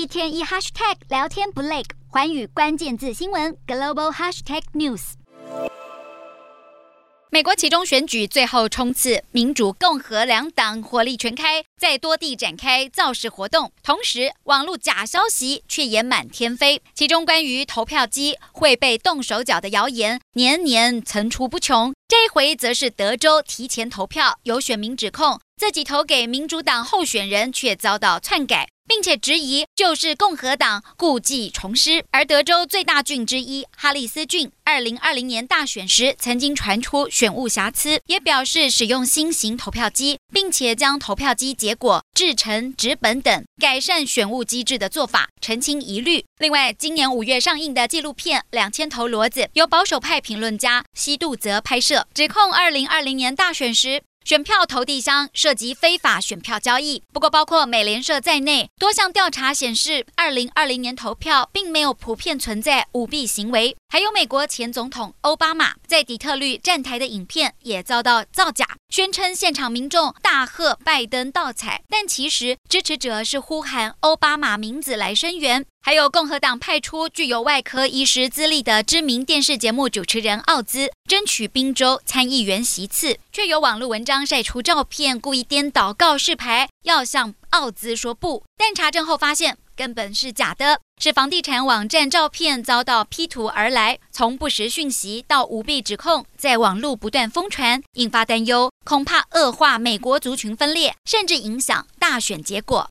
一天一 hashtag 聊天不累，寰宇关键字新闻 global hashtag news。美国其中选举最后冲刺，民主、共和两党火力全开，在多地展开造势活动。同时，网络假消息却也满天飞，其中关于投票机会被动手脚的谣言年年层出不穷。这一回则是德州提前投票，有选民指控自己投给民主党候选人，却遭到篡改。并且质疑就是共和党故技重施，而德州最大郡之一哈里斯郡，二零二零年大选时曾经传出选务瑕疵，也表示使用新型投票机，并且将投票机结果制成纸本等改善选务机制的做法，澄清疑虑。另外，今年五月上映的纪录片《两千头骡子》由保守派评论家西杜泽拍摄，指控二零二零年大选时。选票投递箱涉及非法选票交易，不过包括美联社在内，多项调查显示，二零二零年投票并没有普遍存在舞弊行为。还有美国前总统欧巴马在底特律站台的影片也遭到造假，宣称现场民众大喝拜登倒彩，但其实支持者是呼喊欧巴马名字来声援。还有共和党派出具有外科医师资历的知名电视节目主持人奥兹，争取宾州参议员席次，却有网络文章晒出照片，故意颠倒告示牌，要向奥兹说不，但查证后发现根本是假的，是房地产网站照片遭到 P 图而来。从不实讯息到舞弊指控，在网络不断疯传，引发担忧，恐怕恶化美国族群分裂，甚至影响大选结果。